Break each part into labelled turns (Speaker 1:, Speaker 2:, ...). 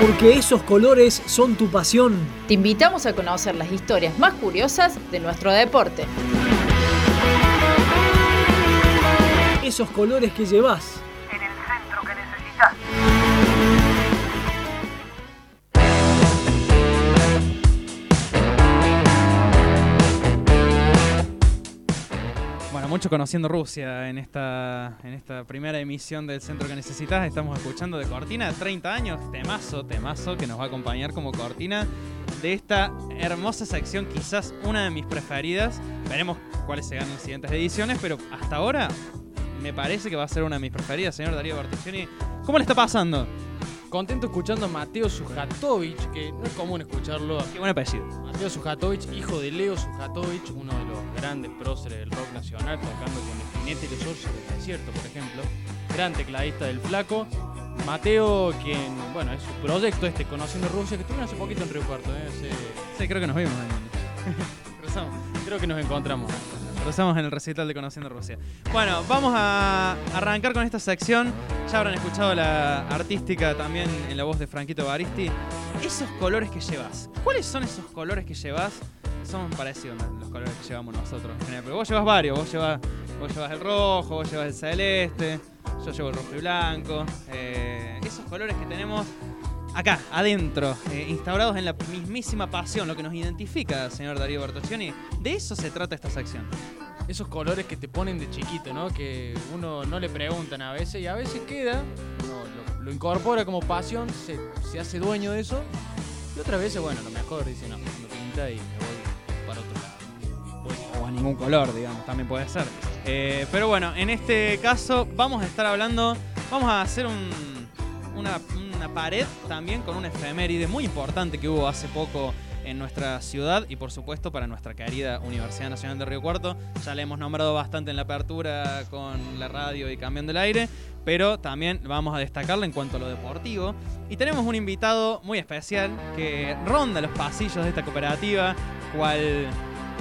Speaker 1: Porque esos colores son tu pasión.
Speaker 2: Te invitamos a conocer las historias más curiosas de nuestro deporte.
Speaker 1: Esos colores que llevas.
Speaker 3: Mucho conociendo Rusia en esta, en esta primera emisión del Centro que Necesitas. Estamos escuchando de Cortina, 30 años, temazo, temazo, que nos va a acompañar como Cortina de esta hermosa sección, quizás una de mis preferidas. Veremos cuáles se ganan en siguientes ediciones, pero hasta ahora me parece que va a ser una de mis preferidas, señor Darío Bertuccioni. ¿Cómo le está pasando?
Speaker 4: Contento escuchando a Mateo Sujatovic, que no es común escucharlo.
Speaker 3: Qué buen apellido.
Speaker 4: Mateo Sujatovic, hijo de Leo Sujatovic, uno de los grandes próceres del rock nacional, tocando con Espinete y los Osos del Desierto, por ejemplo. Gran tecladista del Flaco. Mateo, quien, bueno, es su proyecto este, Conociendo Rusia, que estuvieron hace poquito en Río Cuarto, ¿eh? Hace-
Speaker 3: Sí, creo que nos vimos ahí.
Speaker 4: Creo que nos encontramos.
Speaker 3: Cruzamos en el recital de Conociendo Rusia. Bueno, vamos a arrancar con esta sección. Ya habrán escuchado la artística también en la voz de Franquito Baristi. Esos colores que llevas. ¿Cuáles son esos colores que llevas? Son parecidos a los colores que llevamos nosotros en general. Pero vos llevas varios. Vos llevas, vos llevas el rojo, vos llevas el celeste. Yo llevo el rojo y blanco. Eh, esos colores que tenemos acá, adentro, eh, instaurados en la mismísima pasión, lo que nos identifica, señor Darío Bertoccioni. De eso se trata esta sección.
Speaker 4: Esos colores que te ponen de chiquito, ¿no? Que uno no le preguntan a veces y a veces queda, uno lo, lo incorpora como pasión, se, se hace dueño de eso. Y otras veces, bueno, lo mejor dice, no, me pinta y me voy para otro lado.
Speaker 3: o a ningún color, digamos, también puede ser. Eh, pero bueno, en este caso vamos a estar hablando, vamos a hacer un- una, una pared también con una efeméride muy importante que hubo hace poco en nuestra ciudad y por supuesto para nuestra querida Universidad Nacional de Río Cuarto. Ya la hemos nombrado bastante en la apertura con la radio y cambiando el aire, pero también vamos a destacarla en cuanto a lo deportivo. Y tenemos un invitado muy especial que ronda los pasillos de esta cooperativa, cual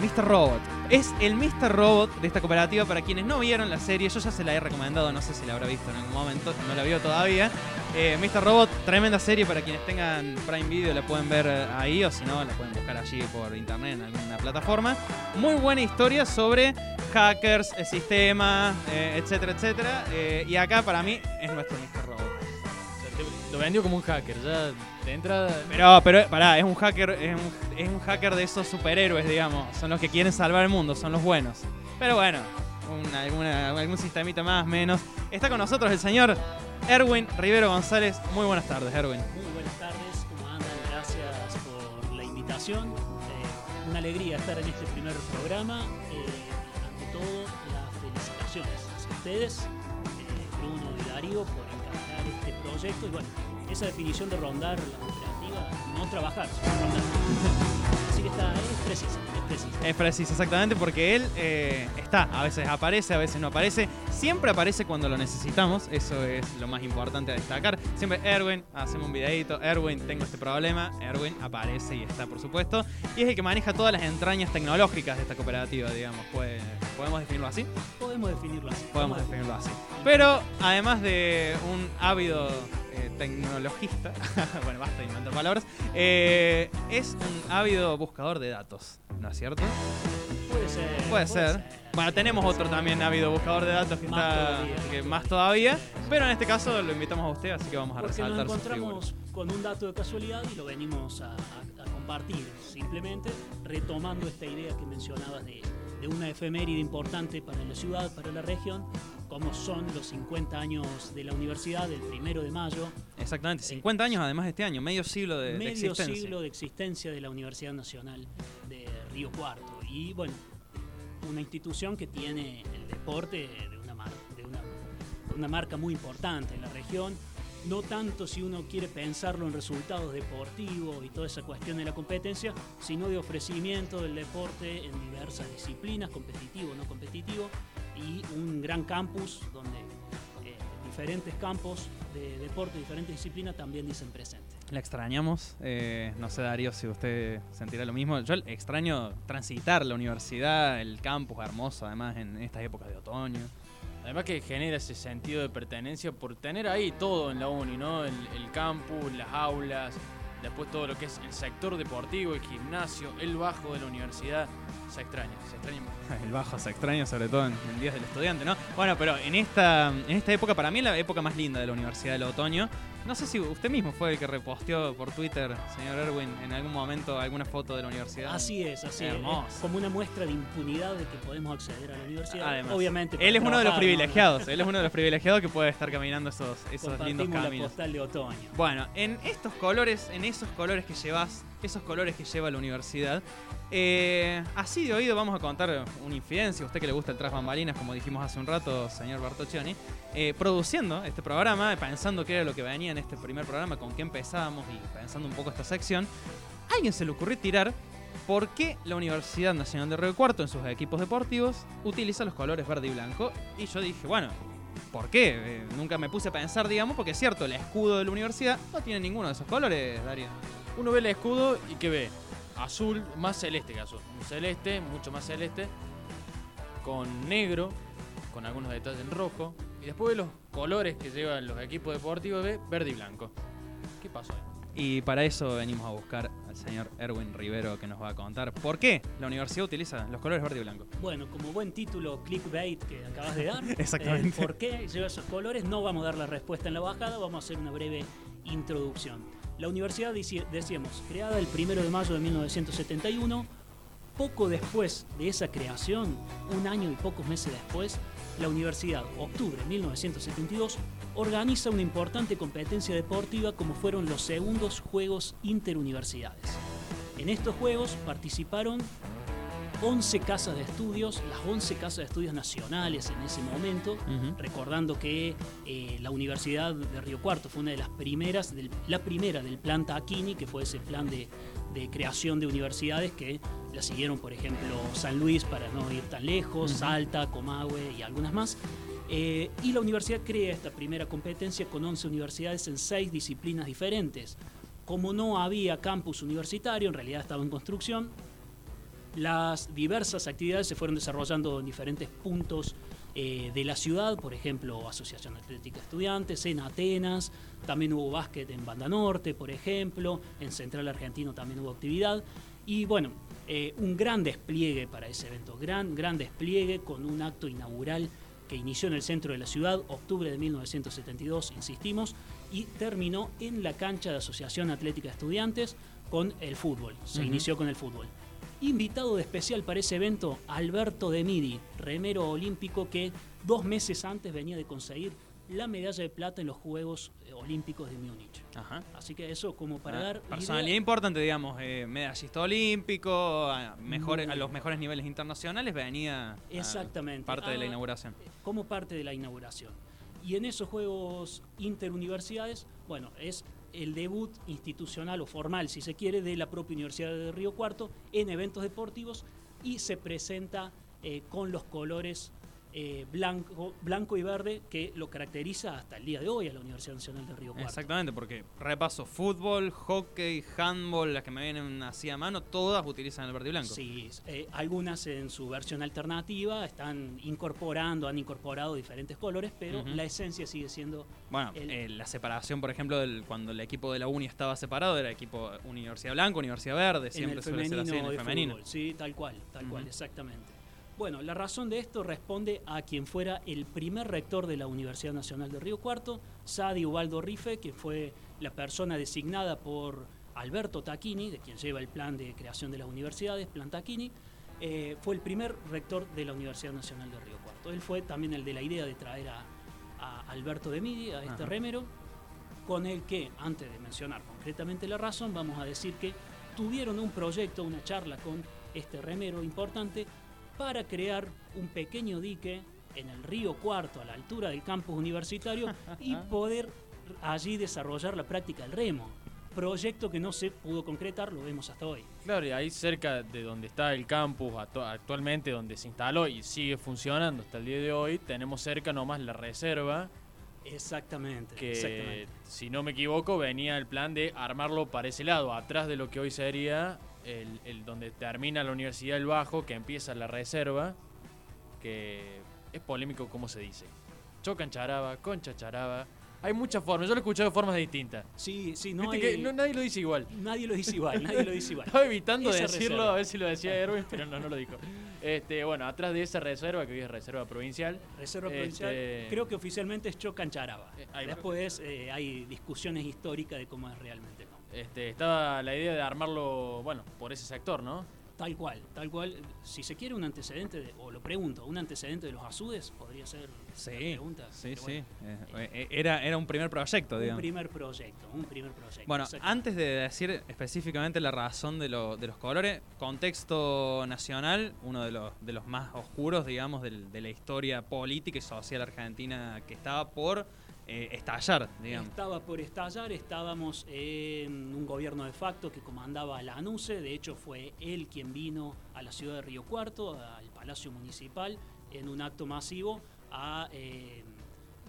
Speaker 3: Mr. Robot. Es el Mr. Robot de esta cooperativa. Para quienes no vieron la serie, yo ya se la he recomendado, no sé si la habrá visto en algún momento, no la vio todavía. Eh, Mr. Robot, tremenda serie para quienes tengan Prime Video, la pueden ver eh, ahí o si no, la pueden buscar allí por internet en alguna plataforma. Muy buena historia sobre hackers, el sistema, eh, etcétera, etcétera. Eh, y acá para mí es nuestro Mr.
Speaker 4: lo vendió como un hacker, ya de entrada.
Speaker 3: Pero, pero, pará, es un hacker, es un, es un hacker de esos superhéroes, digamos. Son los que quieren salvar el mundo, son los buenos. Pero bueno, un- alguna- algún sistemita más, menos. Está con nosotros el señor Erwin Rivero González. Muy buenas tardes, Erwin.
Speaker 5: Muy buenas tardes, ¿cómo andan? Gracias por la invitación. Eh, una alegría estar en este primer programa. Eh, ante todo, las felicitaciones a ustedes, eh, Bruno y Darío, por encargar este proyecto. Y bueno, esa definición de rondar la cooperativa, no trabajar, sino rondar. Así que está, es precisa, es precisa.
Speaker 3: Es preciso, exactamente, porque él eh, está. A veces aparece, a veces no aparece. Siempre aparece cuando lo necesitamos. Eso es lo más importante a destacar. Siempre, Erwin, hacemos un videito. Erwin, tengo este problema. Erwin aparece y está, por supuesto. Y es el que maneja todas las entrañas tecnológicas de esta cooperativa, digamos. Puede- ¿Podemos definirlo así?
Speaker 5: Podemos definirlo así.
Speaker 3: Podemos definirlo así. Pero además de un ávido eh, tecnologista, bueno, basta de inventar palabras, eh, es un ávido buscador de datos, ¿no es cierto?
Speaker 5: Puede ser.
Speaker 3: Puede ser. Bueno, tenemos otro también ávido buscador de datos que
Speaker 5: Más
Speaker 3: está
Speaker 5: todavía.
Speaker 3: que más todavía, pero en este caso lo invitamos a usted, así que vamos a
Speaker 5: Porque nos
Speaker 3: resaltar figura.
Speaker 5: encontramos con un dato de casualidad y lo venimos a, a- a compartir, simplemente retomando esta idea que mencionabas de, de una efeméride importante para la ciudad, para la región, como son los 50 años de la universidad, del primero de mayo,
Speaker 3: Exactamente, 50 años además de este año, medio siglo de, de
Speaker 5: medio
Speaker 3: existencia.
Speaker 5: siglo de existencia de la Universidad Nacional de Río Cuarto. Y bueno, una institución que tiene el deporte de una, mar- de una, una marca muy importante en la región. No tanto si uno quiere pensarlo en resultados deportivos y toda esa cuestión de la competencia, sino de ofrecimiento del deporte en diversas disciplinas, competitivo, no competitivo, y un gran campus donde eh, diferentes campos de deporte, diferentes disciplinas también dicen presente.
Speaker 3: La extrañamos. eh, no sé, Darío, si usted sentirá lo mismo. Yo extraño transitar la universidad, el campus hermoso, además, en estas épocas de otoño.
Speaker 4: Además que genera ese sentido de pertenencia por tener ahí todo en la uni, ¿no? El, el campus, las aulas, después todo lo que es el sector deportivo, el gimnasio, el bajo de la universidad. Se extraña, se extraña mucho.
Speaker 3: El bajo se extraña, sobre todo en, en días del estudiante, ¿no? Bueno, pero en esta, en esta época, para mí es la época más linda de la Universidad del Otoño. No sé si usted mismo fue el que reposteó por Twitter, señor Erwin, en algún momento alguna foto de la universidad.
Speaker 5: Así es, así
Speaker 3: Hermoso.
Speaker 5: es. Como una muestra de impunidad de que podemos acceder a la universidad.
Speaker 3: Además,
Speaker 5: Obviamente.
Speaker 3: él es uno de los privilegiados, él es uno de los privilegiados que puede estar caminando esos, esos lindos
Speaker 5: Compartimos la
Speaker 3: caminos.
Speaker 5: postal de otoño.
Speaker 3: Bueno, en estos colores, en esos colores que llevas, esos colores que lleva la universidad, eh, así de oído vamos a contar una infidencia, usted que le gusta el tras bambalinas, como dijimos hace un rato, señor Bartoccioni, eh, produciendo este programa, pensando qué era lo que venía en este primer programa, con qué empezábamos y pensando un poco esta sección, a alguien se le ocurrió tirar por qué la Universidad Nacional de Río Cuarto en sus equipos deportivos utiliza los colores verde y blanco. Y yo dije, bueno, ¿por qué? Eh, nunca me puse a pensar, digamos, porque es cierto, el escudo de la universidad no tiene ninguno de esos colores, Darío.
Speaker 4: Uno ve el escudo y que ve azul, más celeste que azul. Un celeste, mucho más celeste, con negro, con algunos detalles en rojo. Y después ve los colores que llevan los equipos deportivos, ve verde y blanco. ¿Qué pasó ahí?
Speaker 3: Y para eso venimos a buscar al señor Erwin Rivero que nos va a contar por qué la universidad utiliza los colores verde y blanco.
Speaker 5: Bueno, como buen título clickbait que acabas de dar,
Speaker 3: Exactamente.
Speaker 5: eh, ¿por qué lleva esos colores? No vamos a dar la respuesta en la bajada, vamos a hacer una breve introducción. La universidad, decíamos, creada el 1 de mayo de 1971, poco después de esa creación, un año y pocos meses después, la universidad, octubre de 1972, organiza una importante competencia deportiva como fueron los segundos Juegos Interuniversidades. En estos Juegos participaron 11 casas de estudios, las 11 casas de estudios nacionales en ese momento, recordando que eh, la Universidad de Río Cuarto fue una de las primeras, del- la primera del plan Taquini, que fue ese plan de, de creación de universidades que la siguieron, por ejemplo, San Luis, para no ir tan lejos. Salta, Comahue y algunas más. Eh, y la universidad crea esta primera competencia con 11 universidades en 6 disciplinas diferentes. Como no había campus universitario, en realidad estaba en construcción, las diversas actividades se fueron desarrollando en diferentes puntos eh, de la ciudad, por ejemplo, Asociación Atlética Estudiantes, en Atenas, también hubo básquet en Banda Norte, por ejemplo, en Central Argentino también hubo actividad. Y bueno, eh, un gran despliegue para ese evento, gran, gran despliegue con un acto inaugural que inició en el centro de la ciudad, octubre de 1972, insistimos, y terminó en la cancha de Asociación Atlética Estudiantes con el fútbol. Se inició con el fútbol. Invitado de especial para ese evento, Alberto de Midi, remero olímpico que dos meses antes venía de conseguir la medalla de plata en los Juegos eh, Olímpicos de Múnich.
Speaker 3: Ajá.
Speaker 5: Así que eso como para
Speaker 3: Ah,
Speaker 5: dar...
Speaker 3: personalidad
Speaker 5: idea-
Speaker 3: importante, digamos, eh, medallista olímpico, a, mejor, a los mejores niveles internacionales venía
Speaker 5: Exactamente.
Speaker 3: parte de la
Speaker 5: Ah,
Speaker 3: inauguración.
Speaker 5: como parte de la inauguración. Y en esos Juegos Interuniversidades, bueno, es el debut institucional o formal, si se quiere, de la propia Universidad de Río Cuarto en eventos deportivos y se presenta eh, con los colores eh, blanco, blanco y verde que lo caracteriza hasta el día de hoy a la Universidad Nacional de Río Cuarto.
Speaker 3: Exactamente, porque repaso fútbol, hockey, handball, las que me vienen así a mano, todas utilizan el verde y blanco.
Speaker 5: Sí, eh, algunas en su versión alternativa están incorporando, han incorporado diferentes colores, pero la esencia sigue siendo
Speaker 3: Bueno,
Speaker 5: El-
Speaker 3: eh, la separación, por ejemplo, del, cuando el equipo de la uni estaba separado, era equipo Universidad Blanca, Universidad Verde,
Speaker 5: en
Speaker 3: siempre
Speaker 5: el
Speaker 3: suele ser así en el femenino.
Speaker 5: fútbol. Sí, tal cual, tal cual, exactamente. Bueno, la razón de esto responde a quien fuera el primer rector de la Universidad Nacional de Río Cuarto, Sadi Ubaldo Rife, que fue la persona designada por Alberto Tacchini, de quien lleva el plan de creación de las universidades, Plan Tacchini, eh, fue el primer rector de la Universidad Nacional de Río Cuarto. Él fue también el de la idea de traer a, a Alberto de Midi, a este
Speaker 3: Ajá.
Speaker 5: remero, con el que, antes de mencionar concretamente la razón, vamos a decir que tuvieron un proyecto, una charla con este remero importante para crear un pequeño dique en el río Cuarto, a la altura del campus universitario, y poder allí desarrollar la práctica del remo. Proyecto que no se pudo concretar, lo vemos hasta hoy.
Speaker 4: Claro, y ahí cerca de donde está el campus actu- actualmente, donde se instaló y sigue funcionando hasta el día de hoy, tenemos cerca nomás la reserva,
Speaker 5: Exactamente,
Speaker 4: que
Speaker 5: exactamente.
Speaker 4: si no me equivoco venía el plan de armarlo para ese lado, atrás de lo que hoy sería el, el donde termina la Universidad del Bajo, que empieza la reserva, que es polémico como se dice. chocancharaba, conchacharaba. Hay muchas formas, yo lo he escuchado de formas distintas.
Speaker 5: Sí, sí, no
Speaker 4: Viste
Speaker 5: hay-
Speaker 4: que no- nadie lo dice igual.
Speaker 5: Nadie lo dice igual, nadie lo dice igual.
Speaker 4: Estaba evitando
Speaker 5: Esa
Speaker 4: decirlo,
Speaker 5: reserva.
Speaker 4: a ver si lo decía Erwin, pero no, no lo dijo. Este, bueno, atrás de esa reserva, que hoy es reserva provincial,
Speaker 5: Reserva
Speaker 4: Este-
Speaker 5: provincial, creo que oficialmente es Chocancharaba.
Speaker 4: Eh.
Speaker 5: Después eh, hay discusiones históricas de cómo es realmente el nombre.
Speaker 4: Este, estaba la idea de armarlo, bueno, por ese sector, ¿no?
Speaker 5: Tal cual, tal cual. Si se quiere un antecedente, de- o lo pregunto, un antecedente de los azudes, podría ser la
Speaker 3: Sí,
Speaker 5: pregunta.
Speaker 3: sí,
Speaker 5: pero
Speaker 3: sí.
Speaker 5: bueno,
Speaker 3: Eh, eh, era, era un primer proyecto,
Speaker 5: un
Speaker 3: digamos.
Speaker 5: primer proyecto, un primer proyecto.
Speaker 3: Bueno, antes de decir específicamente la razón de, lo- de los colores, contexto nacional, uno de los, de los más oscuros, digamos, del- de la historia política y social argentina que estaba por eh, estallar, digamos.
Speaker 5: Estaba por estallar, estábamos en un gobierno de facto que comandaba la ANUCE, de hecho fue él quien vino a la ciudad de Río Cuarto, al Palacio Municipal, en un acto masivo a eh,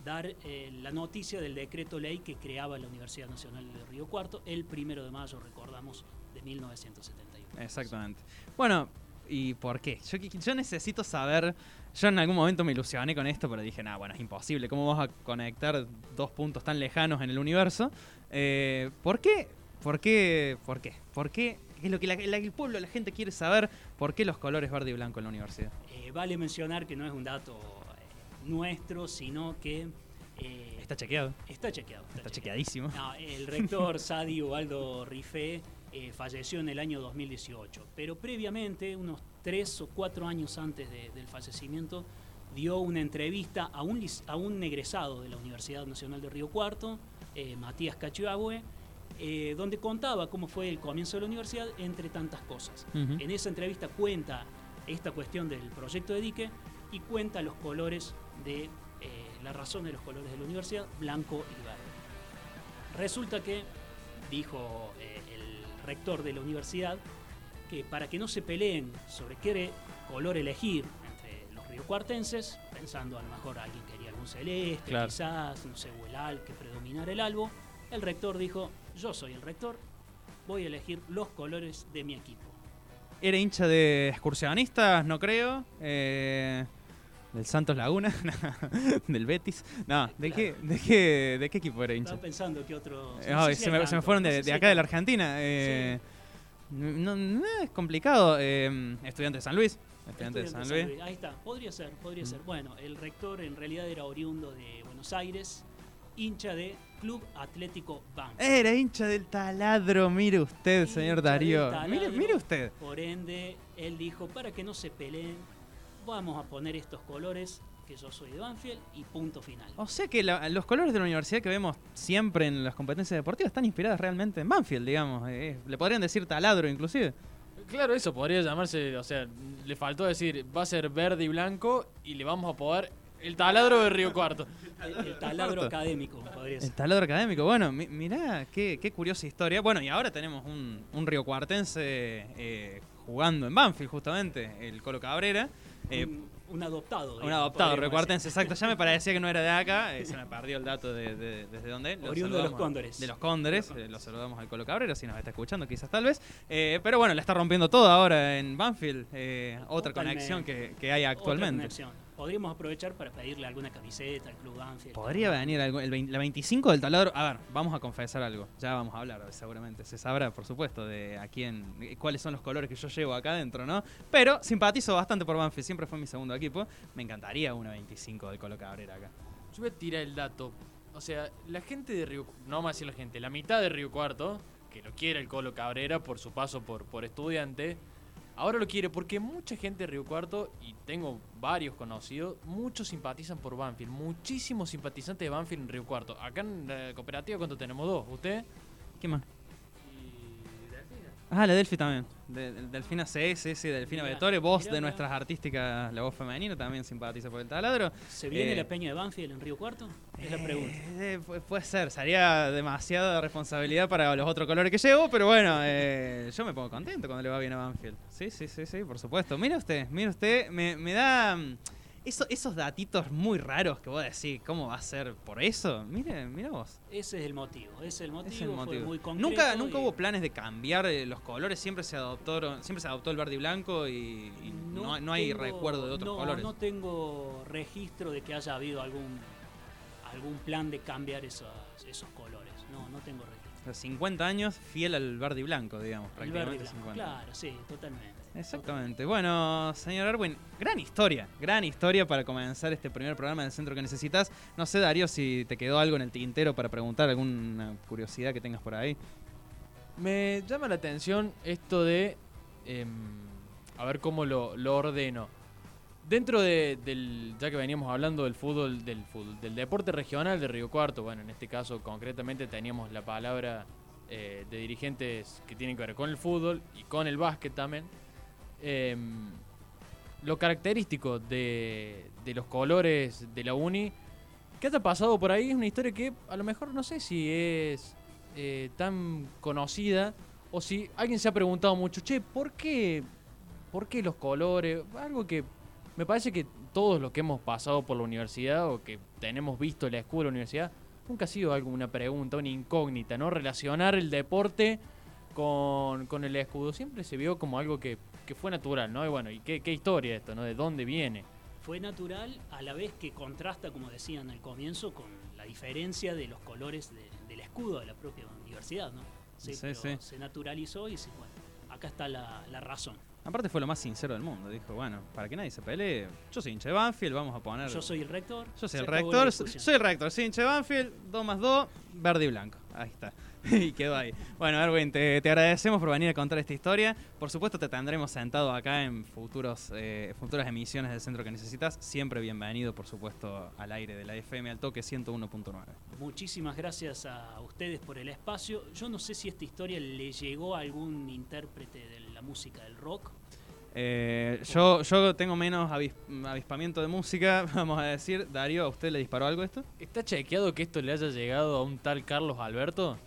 Speaker 5: dar eh, la noticia del decreto ley que creaba la Universidad Nacional de Río Cuarto el primero de mayo, recordamos, de 1971.
Speaker 3: Exactamente. Bueno, ¿y por qué? Yo, yo necesito saber. Yo en algún momento me ilusioné con esto, pero dije, nah, bueno, es imposible. ¿Cómo vas a conectar dos puntos tan lejanos en el universo? Eh, ¿Por qué? ¿Por qué? ¿Por qué? ¿Por qué? Es lo que la- el pueblo, la gente quiere saber. ¿Por qué los colores verde y blanco en la universidad?
Speaker 5: Eh, vale mencionar que no es un dato eh, nuestro, sino que eh,
Speaker 3: Está chequeado.
Speaker 5: está chequeado.
Speaker 3: Está chequeadísimo.
Speaker 5: No, el rector Sadi Ubaldo Rifé eh, falleció en el año 2018, pero previamente, unos tres o cuatro años antes de- del fallecimiento, dio una entrevista a un, a un egresado de la Universidad Nacional de Río Cuarto, eh, Matías Cachiabue, eh, donde contaba cómo fue el comienzo de la universidad, entre tantas cosas. En esa entrevista cuenta esta cuestión del proyecto de dique y cuenta los colores de eh, la razón de los colores de la universidad, blanco y verde. Resulta que dijo el rector de la universidad que para que no se peleen sobre qué color elegir entre los riocuartenses, pensando a lo mejor alguien quería algún celeste,
Speaker 3: Claro.
Speaker 5: quizás, no sé, o el al, que predominara el albo, el rector dijo, yo soy el rector, voy a elegir los colores de mi equipo.
Speaker 3: Era hincha de excursionistas, no creo. Eh, del Santos Laguna. del Betis. No, ¿de, qué, de, qué, ¿de qué equipo era hincha?
Speaker 5: Estaba pensando que otro...
Speaker 3: Eh,
Speaker 5: no sé
Speaker 3: ay,
Speaker 5: si
Speaker 3: se, me, se me
Speaker 5: tanto,
Speaker 3: fueron
Speaker 5: no
Speaker 3: de,
Speaker 5: sé
Speaker 3: de
Speaker 5: si hay
Speaker 3: acá de la. Argentina. eh, no, no, es complicado. eh, estudiante de San Luis. Estudiante de San Luis.
Speaker 5: Ahí está, podría ser, podría
Speaker 3: Mm.
Speaker 5: ser. Bueno, el rector en realidad era oriundo de Buenos Aires, hincha de Club Atlético Banfield.
Speaker 3: Era hincha del taladro, mire usted,
Speaker 5: Hincha
Speaker 3: señor Darío.
Speaker 5: taladro.
Speaker 3: Mire, mire usted.
Speaker 5: Por ende, él dijo, para que no se peleen, vamos a poner estos colores, que yo soy de Banfield, y punto final.
Speaker 3: O sea que la- los colores de la universidad que vemos siempre en las competencias deportivas están inspiradas realmente en Banfield, digamos. eh, le podrían decir taladro, inclusive.
Speaker 4: Claro, eso podría llamarse, o sea, le faltó decir, va a ser verde y blanco y le vamos a poder el taladro de Río Cuarto.
Speaker 5: El, el taladro académico, podría
Speaker 3: El
Speaker 5: ser.
Speaker 3: taladro académico. Bueno, mi- mirá, qué, qué curiosa historia. Bueno, y ahora tenemos un, un riocuartense eh, jugando en Banfield, justamente, el Colo Cabrera. Eh,
Speaker 5: un, un adoptado.
Speaker 3: un adoptado
Speaker 5: decir.
Speaker 3: exacto. Ya me parecía que no era de acá. eh, se me perdió el dato de, de- desde dónde.
Speaker 5: Oriundo de los Cóndores.
Speaker 3: De los Cóndores. eh, lo saludamos al Colo Cabrera, si nos está escuchando, quizás tal vez. Eh, pero bueno, la está rompiendo todo ahora en Banfield. eh, otra
Speaker 5: Totalmente.
Speaker 3: conexión que, que hay
Speaker 5: Otra
Speaker 3: actualmente.
Speaker 5: conexión. Podríamos aprovechar para pedirle alguna camiseta al Club Banfield.
Speaker 3: Podría venir algo, el, vein- la 25 del taladro. A ver, vamos a confesar algo. Ya vamos a hablar, seguramente. Se sabrá, por supuesto, de a quién, cuáles son los colores que yo llevo acá adentro, ¿no? Pero simpatizo bastante por Banfield. Siempre fue mi segundo equipo. Me encantaría una 25 del Colo Cabrera acá.
Speaker 4: Yo voy a tirar el dato. O sea, la gente de Río... No a decir la gente, la mitad de Río Cuarto, que lo quiere el Colo Cabrera por su paso por, por estudiante, ahora lo quiere porque mucha gente de Río Cuarto, y tengo varios conocidos, muchos simpatizan por Banfield. Muchísimos simpatizantes de Banfield en Río Cuarto. Acá en la cooperativa, ¿cuánto tenemos? Dos. ¿Usted?
Speaker 3: ¿Qué más? Ah, la Delphi también. De, de- Delfina CS, sí, Delfina Vettore, voz de nuestras artísticas, la voz femenina, también simpatiza por el taladro.
Speaker 5: ¿Se viene
Speaker 3: Eh,
Speaker 5: la peña de Banfield en Río Cuarto? Es la pregunta.
Speaker 3: Eh, pu- puede ser, sería demasiada responsabilidad para los otros colores que llevo, pero bueno, eh, yo me pongo contento cuando le va bien a Banfield. Sí, sí, sí, sí, por supuesto. Mira usted, mira usted, me, me da mm, eso- esos datitos muy raros que vos decís, ¿cómo va a ser por eso? Mire, mira vos.
Speaker 5: Ese es el motivo. Ese es el motivo.
Speaker 3: Es el
Speaker 5: fue
Speaker 3: motivo.
Speaker 5: muy concreto
Speaker 3: Nunca, nunca hubo planes de cambiar eh, los colores, siempre se adoptó, siempre se adoptó el verde y blanco y, y no, no hay
Speaker 5: tengo-
Speaker 3: recuerdo de otros
Speaker 5: no,
Speaker 3: colores.
Speaker 5: No tengo registro de que haya habido algún algún plan de cambiar esos, esos colores. No, no tengo registro.
Speaker 3: O sea, 50 años fiel al verde y blanco, digamos,
Speaker 5: El verde y
Speaker 3: prácticamente
Speaker 5: blanco,
Speaker 3: 50.
Speaker 5: Claro, sí, totalmente.
Speaker 3: Exactamente. Bueno, señor Erwin, gran historia, gran historia para comenzar este primer programa del centro que necesitas. No sé, Darío, si te quedó algo en el tintero para preguntar, alguna curiosidad que tengas por ahí.
Speaker 4: Me llama la atención esto de. em, a ver cómo lo, lo ordeno. Dentro de- del. Ya que veníamos hablando del fútbol, del fútbol, del deporte regional de Río Cuarto, bueno, en este caso concretamente teníamos la palabra eh, de dirigentes que tienen que ver con el fútbol y con el básquet también. Em, lo característico de, de los colores de la uni que haya pasado por ahí es una historia que a lo mejor no sé si es eh, tan conocida o si alguien se ha preguntado mucho, che, ¿por qué, ¿por qué los colores? Algo que me parece que todos los que hemos pasado por la universidad o que tenemos visto la escuela de la universidad, nunca ha sido algo, una pregunta, una incógnita, ¿no? Relacionar el deporte con, con el escudo siempre se vio como algo que, que fue natural, ¿no? Y bueno, ¿y qué, qué historia esto, ¿no? ¿De dónde viene?
Speaker 5: Fue natural a la vez que contrasta, como decían al comienzo, con la diferencia de los colores de- del escudo de la propia universidad, ¿no?
Speaker 3: Sí, sí.
Speaker 5: Se naturalizó y sí, bueno, acá está la, la razón.
Speaker 3: Aparte fue lo más sincero del mundo. Dijo, bueno, para que nadie se pelee, yo soy hincha de Banfield, vamos a poner...
Speaker 5: Yo soy el rector.
Speaker 3: Yo soy
Speaker 5: se
Speaker 3: el rector, soy el rector, soy hincha de Banfield, 2 más 2, verde y blanco. Ahí está. y quedó ahí. Bueno, Erwin, te, agradecemos por venir a contar esta historia. Por supuesto, te tendremos sentado acá en futuros, eh, futuras emisiones del centro que necesitas. Siempre bienvenido, por supuesto, al aire de la FM al toque 101.9.
Speaker 5: Muchísimas gracias a ustedes por el espacio. Yo no sé si esta historia le llegó a algún intérprete de la música del rock.
Speaker 3: Eh, yo, yo tengo menos avis- avispamiento de música, vamos a decir. Darío, ¿a usted le disparó algo esto?
Speaker 4: ¿Está chequeado que esto le haya llegado a un tal Carlos Alberto?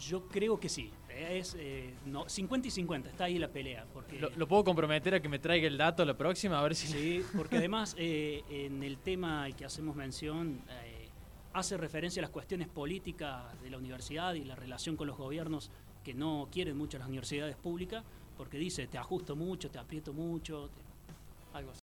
Speaker 5: Yo creo que sí. Es eh, no, 50 y 50, está ahí la pelea. Porque,
Speaker 4: Lo, lo puedo comprometer a que me traiga el dato la próxima, a ver si...
Speaker 5: Sí, porque además eh, en el tema que hacemos mención eh, hace referencia a las cuestiones políticas de la universidad y la relación con los gobiernos que no quieren mucho las universidades públicas, porque dice te ajusto mucho, te aprieto mucho, te- algo así.